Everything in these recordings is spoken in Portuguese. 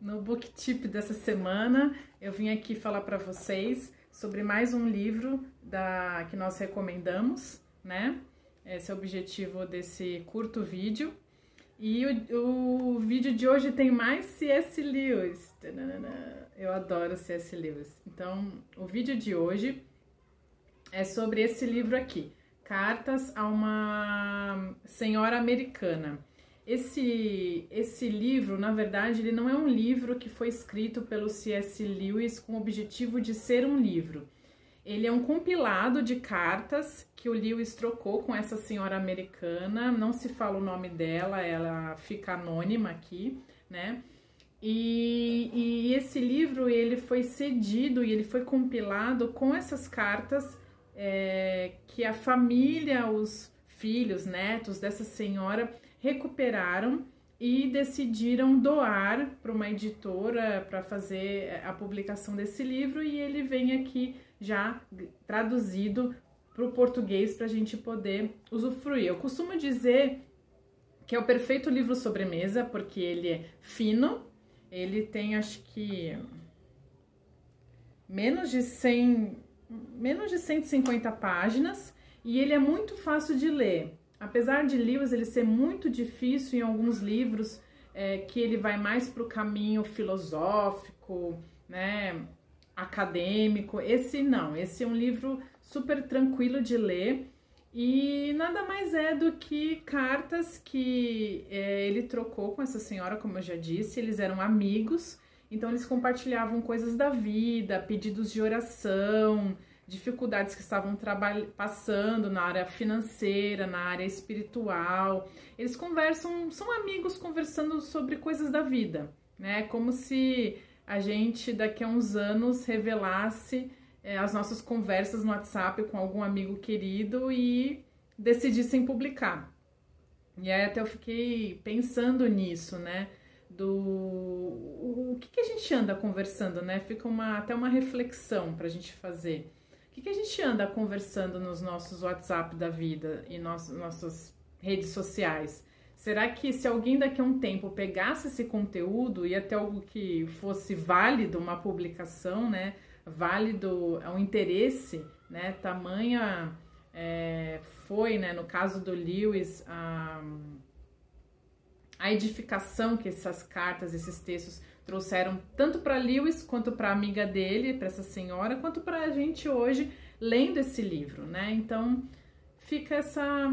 No book tip dessa semana, eu vim aqui falar para vocês sobre mais um livro da que nós recomendamos, né? Esse é o objetivo desse curto vídeo. E o, o vídeo de hoje tem mais C.S. Lewis. Eu adoro C.S. Lewis. Então, o vídeo de hoje é sobre esse livro aqui, Cartas a uma Senhora Americana. Esse, esse livro, na verdade, ele não é um livro que foi escrito pelo C.S. Lewis com o objetivo de ser um livro. Ele é um compilado de cartas que o Lewis trocou com essa senhora americana. Não se fala o nome dela, ela fica anônima aqui, né? E, e esse livro ele foi cedido e ele foi compilado com essas cartas é, que a família, os filhos, netos dessa senhora recuperaram e decidiram doar para uma editora para fazer a publicação desse livro e ele vem aqui já traduzido para o português para a gente poder usufruir. Eu costumo dizer que é o perfeito livro sobremesa porque ele é fino, ele tem acho que menos de 100, menos de 150 páginas e ele é muito fácil de ler. Apesar de Lewis ele ser muito difícil em alguns livros, é, que ele vai mais para o caminho filosófico, né, acadêmico, esse não, esse é um livro super tranquilo de ler e nada mais é do que cartas que é, ele trocou com essa senhora, como eu já disse, eles eram amigos, então eles compartilhavam coisas da vida, pedidos de oração, dificuldades que estavam passando na área financeira, na área espiritual. Eles conversam, são amigos conversando sobre coisas da vida, né? Como se a gente daqui a uns anos revelasse é, as nossas conversas no WhatsApp com algum amigo querido e decidissem publicar. E aí até eu fiquei pensando nisso, né? Do o, que, que a gente anda conversando, né? Fica uma, até uma reflexão para a gente fazer. Que, que a gente anda conversando nos nossos WhatsApp da vida e nos, nossas redes sociais? Será que se alguém daqui a um tempo pegasse esse conteúdo e até algo que fosse válido, uma publicação, né? Válido ao interesse, né? Tamanha é, foi, né? No caso do Lewis, a, a edificação que essas cartas, esses textos trouxeram tanto para Lewis quanto para a amiga dele, para essa senhora, quanto para a gente hoje lendo esse livro, né? Então fica essa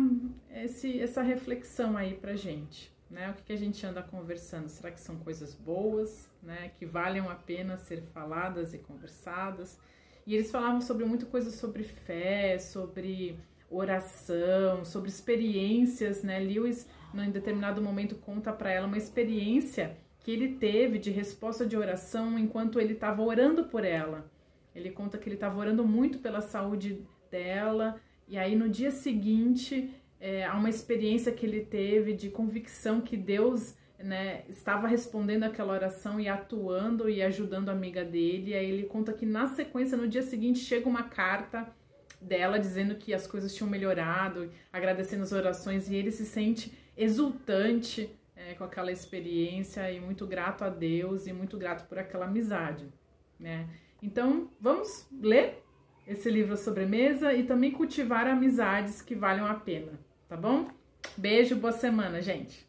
esse, essa reflexão aí para gente, né? O que, que a gente anda conversando? Será que são coisas boas, né? Que valem a pena ser faladas e conversadas? E eles falavam sobre muito coisa sobre fé, sobre oração, sobre experiências, né? Lewis, em determinado momento, conta para ela uma experiência que ele teve de resposta de oração enquanto ele estava orando por ela. Ele conta que ele estava orando muito pela saúde dela, e aí no dia seguinte é, há uma experiência que ele teve de convicção que Deus né, estava respondendo aquela oração e atuando e ajudando a amiga dele. E aí ele conta que na sequência, no dia seguinte, chega uma carta dela dizendo que as coisas tinham melhorado, agradecendo as orações, e ele se sente exultante é, com aquela experiência e muito grato a Deus e muito grato por aquela amizade, né? Então, vamos ler esse livro sobremesa e também cultivar amizades que valham a pena, tá bom? Beijo, boa semana, gente!